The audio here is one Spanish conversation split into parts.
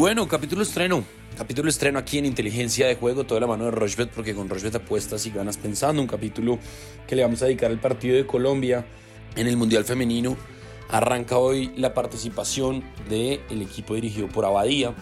Bueno, capítulo estreno. Capítulo estreno aquí en Inteligencia de Juego, toda la mano de Rochbet, porque con Rochbet apuestas y ganas pensando. Un capítulo que le vamos a dedicar al partido de Colombia en el Mundial Femenino. Arranca hoy la participación del equipo dirigido por Abadía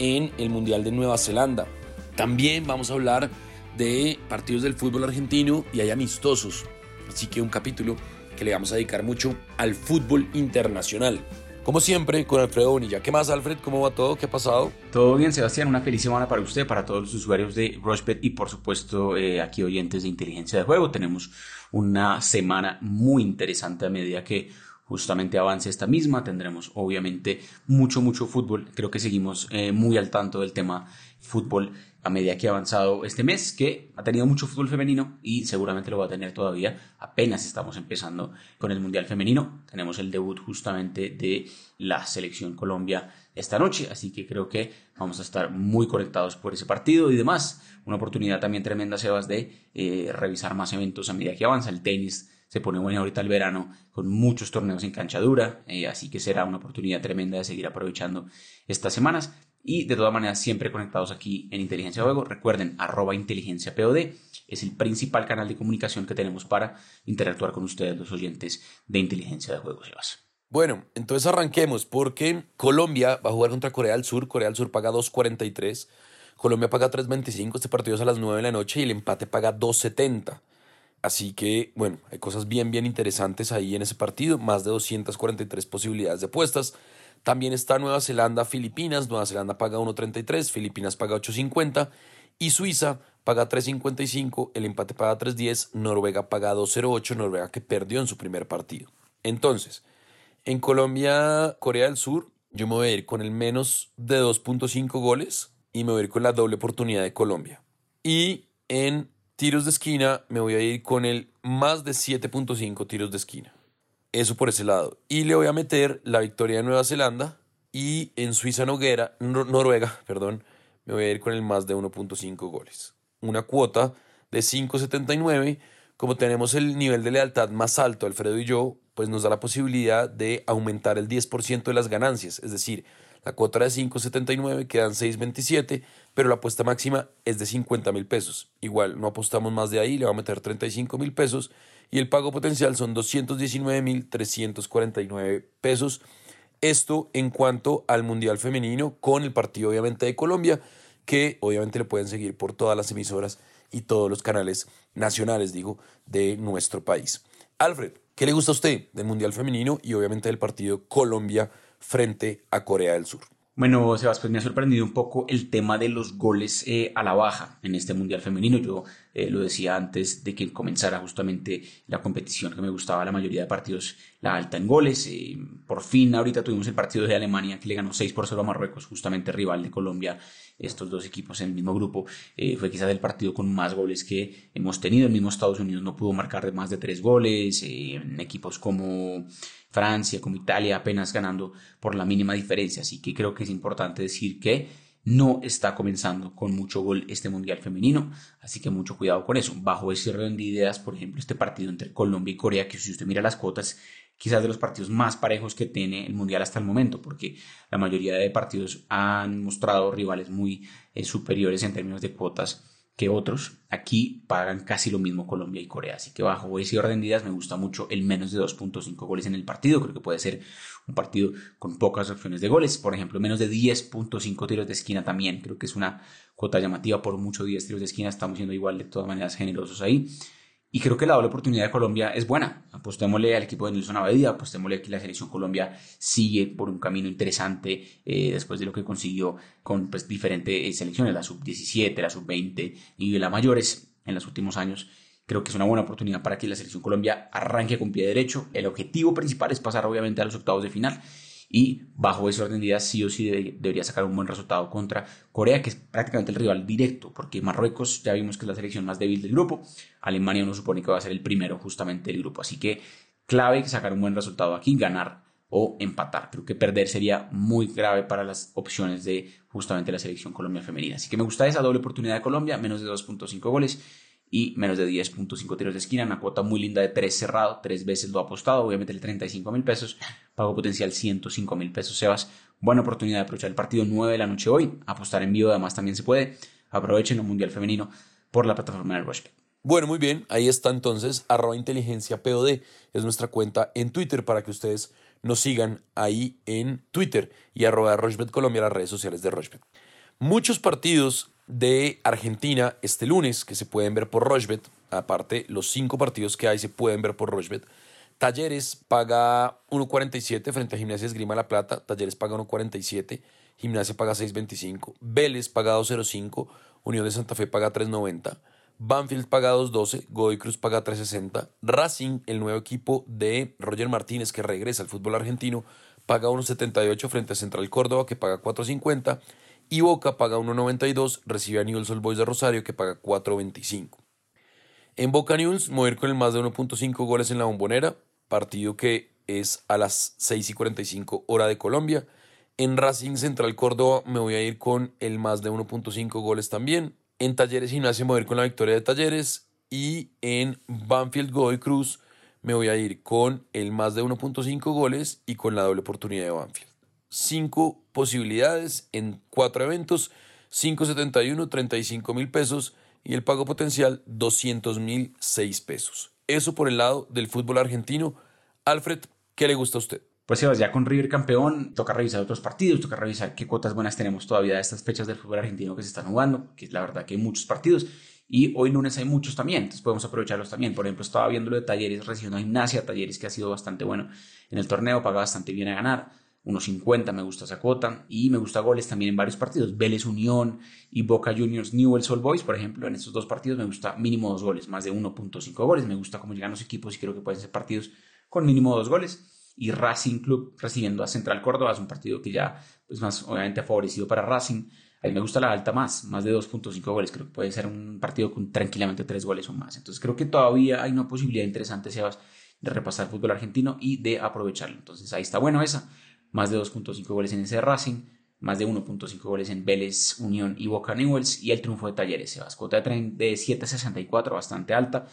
en el Mundial de Nueva Zelanda. También vamos a hablar de partidos del fútbol argentino y hay amistosos. Así que un capítulo que le vamos a dedicar mucho al fútbol internacional. Como siempre, con Alfredo Bonilla. ¿Qué más, Alfred? ¿Cómo va todo? ¿Qué ha pasado? Todo bien, Sebastián. Una feliz semana para usted, para todos los usuarios de Rushbet y, por supuesto, eh, aquí oyentes de inteligencia de juego. Tenemos una semana muy interesante a medida que justamente avance esta misma. Tendremos, obviamente, mucho, mucho fútbol. Creo que seguimos eh, muy al tanto del tema fútbol a medida que ha avanzado este mes, que ha tenido mucho fútbol femenino y seguramente lo va a tener todavía. Apenas estamos empezando con el Mundial Femenino. Tenemos el debut justamente de la selección Colombia esta noche, así que creo que vamos a estar muy conectados por ese partido y demás. Una oportunidad también tremenda, Sebas, de eh, revisar más eventos a medida que avanza el tenis. Se pone bueno ahorita el verano con muchos torneos en cancha dura, eh, así que será una oportunidad tremenda de seguir aprovechando estas semanas. Y de todas maneras, siempre conectados aquí en Inteligencia de Juego. Recuerden, arroba inteligencia POD es el principal canal de comunicación que tenemos para interactuar con ustedes, los oyentes de Inteligencia de Juego, Sebas. Bueno, entonces arranquemos porque Colombia va a jugar contra Corea del Sur. Corea del Sur paga 2.43. Colombia paga 3.25. Este partido es a las 9 de la noche y el empate paga 2.70. Así que, bueno, hay cosas bien, bien interesantes ahí en ese partido. Más de 243 posibilidades de apuestas. También está Nueva Zelanda, Filipinas. Nueva Zelanda paga 1.33, Filipinas paga 8.50 y Suiza paga 3.55, el empate paga 3.10, Noruega paga 2.08, Noruega que perdió en su primer partido. Entonces, en Colombia, Corea del Sur, yo me voy a ir con el menos de 2.5 goles y me voy a ir con la doble oportunidad de Colombia. Y en tiros de esquina me voy a ir con el más de 7.5 tiros de esquina. Eso por ese lado. Y le voy a meter la victoria de Nueva Zelanda y en Suiza Noguera, Noruega, perdón, me voy a ir con el más de 1.5 goles. Una cuota de 5.79. Como tenemos el nivel de lealtad más alto, Alfredo y yo, pues nos da la posibilidad de aumentar el 10% de las ganancias. Es decir, la cuota de 5.79 quedan 6.27, pero la apuesta máxima es de 50 mil pesos. Igual, no apostamos más de ahí, le va a meter 35 mil pesos y el pago potencial son 219.349 pesos. Esto en cuanto al Mundial Femenino con el partido obviamente de Colombia, que obviamente le pueden seguir por todas las emisoras y todos los canales nacionales, digo, de nuestro país. Alfred, ¿qué le gusta a usted del Mundial Femenino y obviamente del partido Colombia frente a Corea del Sur? Bueno, Sebas, pues me ha sorprendido un poco el tema de los goles eh, a la baja en este Mundial Femenino. Yo eh, lo decía antes de que comenzara justamente la competición, que me gustaba la mayoría de partidos la alta en goles. Eh, por fin, ahorita tuvimos el partido de Alemania que le ganó 6 por 0 a Marruecos, justamente rival de Colombia. Estos dos equipos en el mismo grupo. fue quizás el partido con más goles que hemos tenido. El mismo Estados Unidos no pudo marcar de más de 3 goles. en equipos como Francia, como Italia, apenas ganando por la mínima diferencia. Así que creo que es importante decir que no está comenzando con mucho gol este Mundial femenino, así que mucho cuidado con eso. Bajo ese orden de ideas, por ejemplo, este partido entre Colombia y Corea, que si usted mira las cuotas, quizás de los partidos más parejos que tiene el Mundial hasta el momento, porque la mayoría de partidos han mostrado rivales muy eh, superiores en términos de cuotas que otros. Aquí pagan casi lo mismo Colombia y Corea. Así que bajo ese orden de me gusta mucho el menos de 2.5 goles en el partido. Creo que puede ser un partido con pocas opciones de goles. Por ejemplo, menos de 10.5 tiros de esquina también. Creo que es una cuota llamativa. Por mucho 10 tiros de esquina estamos siendo igual de todas maneras generosos ahí. Y creo que la doble oportunidad de Colombia es buena. Apostémosle al equipo de Nelson Abadía, apostémosle que la selección Colombia sigue por un camino interesante eh, después de lo que consiguió con pues, diferentes selecciones, la sub-17, la sub-20 y la mayores en los últimos años. Creo que es una buena oportunidad para que la selección Colombia arranque con pie derecho. El objetivo principal es pasar obviamente a los octavos de final y bajo ese orden de ideas sí o sí debería sacar un buen resultado contra Corea, que es prácticamente el rival directo, porque Marruecos ya vimos que es la selección más débil del grupo, Alemania uno supone que va a ser el primero justamente del grupo, así que clave sacar un buen resultado aquí, ganar o empatar. Creo que perder sería muy grave para las opciones de justamente la selección Colombia femenina. Así que me gusta esa doble oportunidad de Colombia, menos de 2.5 goles y menos de 10.5 tiros de esquina, una cuota muy linda de 3 cerrado, tres veces lo ha apostado, a meterle 35 mil pesos, pago potencial 105 mil pesos, Sebas, buena oportunidad de aprovechar el partido 9 de la noche hoy, apostar en vivo además también se puede, aprovechen el Mundial Femenino por la plataforma del Rushbet. Bueno, muy bien, ahí está entonces, arroba inteligencia POD, es nuestra cuenta en Twitter para que ustedes nos sigan ahí en Twitter y arroba Rochbet Colombia, las redes sociales de Rochbet. Muchos partidos de Argentina este lunes que se pueden ver por Rochbet, aparte los cinco partidos que hay se pueden ver por Rochbet. Talleres paga 1.47 frente a Gimnasia Esgrima La Plata, Talleres paga 1.47, Gimnasia paga 6.25, Vélez paga 2.05, Unión de Santa Fe paga 3.90. Banfield paga 2.12, Godoy Cruz paga 3.60, Racing, el nuevo equipo de Roger Martínez que regresa al fútbol argentino, paga 1.78 frente a Central Córdoba que paga 4.50 y Boca paga 1.92, recibe a Newell's Old Boys de Rosario que paga 4.25. En Boca News, mover con el más de 1.5 goles en la bombonera, partido que es a las 6 y 45 hora de Colombia. En Racing Central Córdoba me voy a ir con el más de 1.5 goles también. En Talleres Gimnasia me voy ir con la victoria de Talleres. Y en Banfield Godoy Cruz me voy a ir con el más de 1.5 goles y con la doble oportunidad de Banfield. Cinco posibilidades en cuatro eventos, 571, 35 mil pesos y el pago potencial 200 mil 6 pesos. Eso por el lado del fútbol argentino. Alfred, ¿qué le gusta a usted? Pues Sebas, ya con River campeón, toca revisar otros partidos, toca revisar qué cuotas buenas tenemos todavía de estas fechas del fútbol argentino que se están jugando, que es la verdad que hay muchos partidos. Y hoy lunes hay muchos también, entonces podemos aprovecharlos también. Por ejemplo, estaba viendo lo de Talleres recibiendo a Gimnasia, Talleres que ha sido bastante bueno en el torneo, paga bastante bien a ganar. 1.50 me gusta esa cuota y me gusta goles también en varios partidos. Vélez Unión y Boca Juniors Newell's Old Boys, por ejemplo, en estos dos partidos me gusta mínimo dos goles, más de 1.5 goles. Me gusta cómo llegan los equipos y creo que pueden ser partidos con mínimo dos goles y Racing Club recibiendo a Central Córdoba. Es un partido que ya, pues más obviamente favorecido para Racing. A mí me gusta la alta más, más de 2.5 goles. Creo que puede ser un partido con tranquilamente 3 goles o más. Entonces creo que todavía hay una posibilidad interesante, Sebas, de repasar el fútbol argentino y de aprovecharlo. Entonces ahí está bueno esa. Más de 2.5 goles en ese Racing, más de 1.5 goles en Vélez, Unión y Boca Newells y el triunfo de Talleres, Sebas. Cuota de 7.64, bastante alta.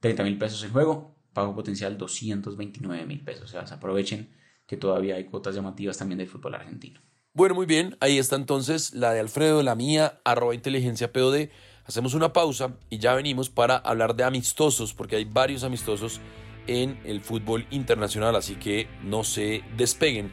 30 mil pesos en juego pago potencial 229 mil pesos. O sea, aprovechen que todavía hay cuotas llamativas también del fútbol argentino. Bueno, muy bien, ahí está entonces la de Alfredo, la mía, arroba inteligencia POD. Hacemos una pausa y ya venimos para hablar de amistosos, porque hay varios amistosos en el fútbol internacional, así que no se despeguen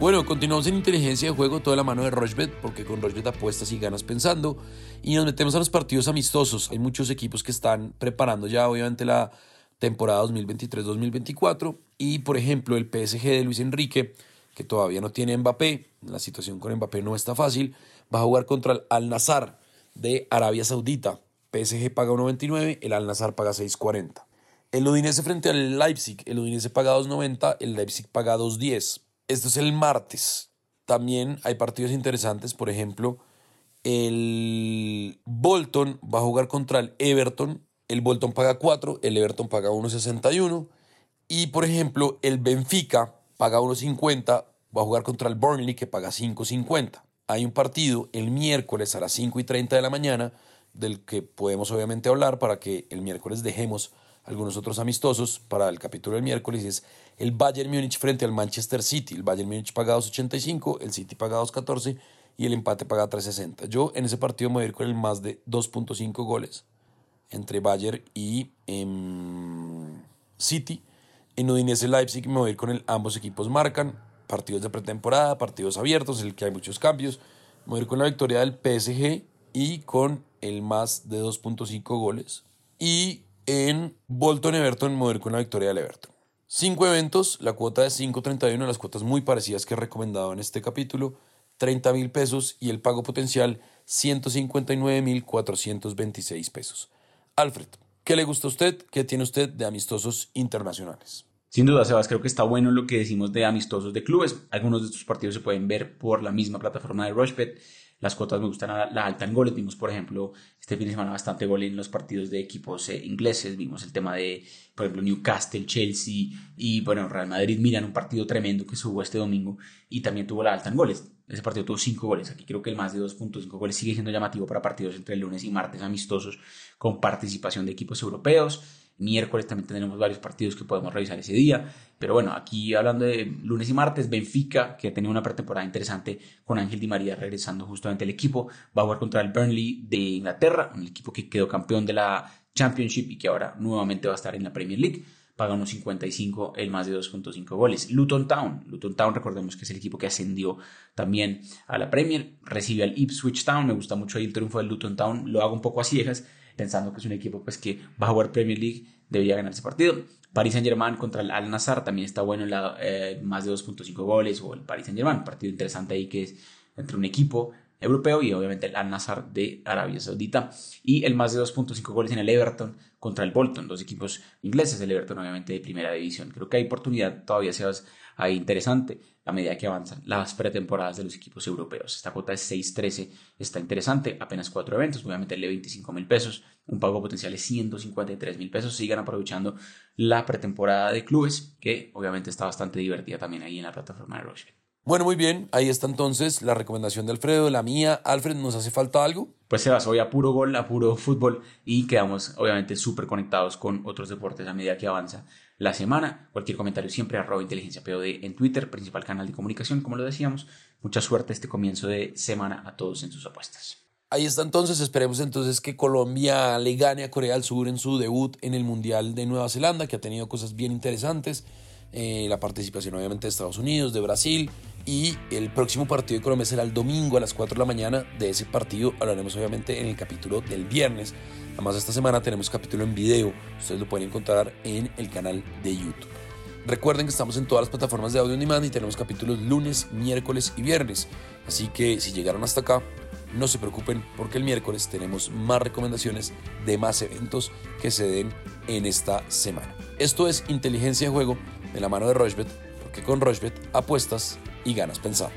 Bueno, continuamos en inteligencia de juego toda la mano de Rochbet, porque con Rochbet apuestas y ganas pensando. Y nos metemos a los partidos amistosos. Hay muchos equipos que están preparando ya, obviamente, la temporada 2023-2024. Y por ejemplo, el PSG de Luis Enrique, que todavía no tiene Mbappé, la situación con Mbappé no está fácil, va a jugar contra el Al Nazar de Arabia Saudita. PSG paga 1.29, el Al Nazar paga 6.40. El Udinese frente al Leipzig, el Udinese paga 2.90, el Leipzig paga 2.10. Esto es el martes. También hay partidos interesantes, por ejemplo, el Bolton va a jugar contra el Everton el Bolton paga 4, el Everton paga 1.61 y por ejemplo el Benfica paga 1.50, va a jugar contra el Burnley que paga 5.50. Hay un partido el miércoles a las 5 y 30 de la mañana del que podemos obviamente hablar para que el miércoles dejemos algunos otros amistosos para el capítulo del miércoles es el Bayern Múnich frente al Manchester City. El Bayern Múnich paga 2.85, el City paga 2.14 y el empate paga 3.60. Yo en ese partido me voy a ir con el más de 2.5 goles entre Bayern y em, City. En Udinese Leipzig me voy a ir con el ambos equipos marcan, partidos de pretemporada, partidos abiertos, en el que hay muchos cambios. Me voy a ir con la victoria del PSG y con el más de 2.5 goles. Y en Bolton Everton ir con la victoria del Everton. Cinco eventos, la cuota de 5.31, las cuotas muy parecidas que he recomendado en este capítulo, 30 mil pesos y el pago potencial 159 mil 426 pesos. Alfred, ¿qué le gusta a usted? ¿Qué tiene usted de amistosos internacionales? Sin duda, Sebas, creo que está bueno lo que decimos de amistosos de clubes. Algunos de estos partidos se pueden ver por la misma plataforma de Rushbet. Las cuotas me gustan a la alta en goles. Vimos, por ejemplo, este fin de semana bastante gol en los partidos de equipos eh, ingleses. Vimos el tema de, por ejemplo, Newcastle, Chelsea y, bueno, Real Madrid. Miran un partido tremendo que subo este domingo y también tuvo la alta en goles. Ese partido tuvo 5 goles. Aquí creo que el más de 2.5 goles sigue siendo llamativo para partidos entre lunes y martes amistosos con participación de equipos europeos. Miércoles también tendremos varios partidos que podemos revisar ese día. Pero bueno, aquí hablando de lunes y martes, Benfica, que ha tenido una pretemporada interesante con Ángel Di María regresando justamente al equipo, va a jugar contra el Burnley de Inglaterra, un equipo que quedó campeón de la Championship y que ahora nuevamente va a estar en la Premier League. Paga unos 55, el más de 2.5 goles. Luton Town. Luton Town, recordemos que es el equipo que ascendió también a la Premier. Recibe al Ipswich Town. Me gusta mucho ahí el triunfo del Luton Town. Lo hago un poco a ciegas pensando que es un equipo pues, que va a jugar Premier League, debería ganar ese partido. Paris Saint Germain contra el Al Nassr también está bueno, la, eh, más de 2.5 goles, o el Paris Saint Germain, partido interesante ahí que es entre un equipo europeo y obviamente el Al Nassr de Arabia Saudita y el más de 2.5 goles en el Everton contra el Bolton, dos equipos ingleses, el Everton obviamente de primera división. Creo que hay oportunidad todavía se ahí interesante a medida que avanzan las pretemporadas de los equipos europeos. Esta cuota es 6.13, está interesante, apenas cuatro eventos, voy a meterle 25 mil pesos, un pago potencial de 153 mil pesos. Sigan aprovechando la pretemporada de clubes, que obviamente está bastante divertida también ahí en la plataforma de Roche. Bueno, muy bien, ahí está entonces la recomendación de Alfredo, la mía. Alfred, ¿nos hace falta algo? Pues Sebas, hoy a puro gol, a puro fútbol y quedamos obviamente súper conectados con otros deportes a medida que avanza la semana. Cualquier comentario siempre arroba inteligencia POD en Twitter, principal canal de comunicación, como lo decíamos. Mucha suerte este comienzo de semana a todos en sus apuestas. Ahí está entonces, esperemos entonces que Colombia le gane a Corea del Sur en su debut en el Mundial de Nueva Zelanda, que ha tenido cosas bien interesantes. Eh, la participación obviamente de Estados Unidos, de Brasil y el próximo partido de Colombia será el domingo a las 4 de la mañana. De ese partido hablaremos obviamente en el capítulo del viernes. Además esta semana tenemos capítulo en video, ustedes lo pueden encontrar en el canal de YouTube. Recuerden que estamos en todas las plataformas de audio on demand y tenemos capítulos lunes, miércoles y viernes. Así que si llegaron hasta acá, no se preocupen porque el miércoles tenemos más recomendaciones de más eventos que se den en esta semana. Esto es Inteligencia de Juego de la mano de Rochbet, porque con Rochbet apuestas y ganas pensar.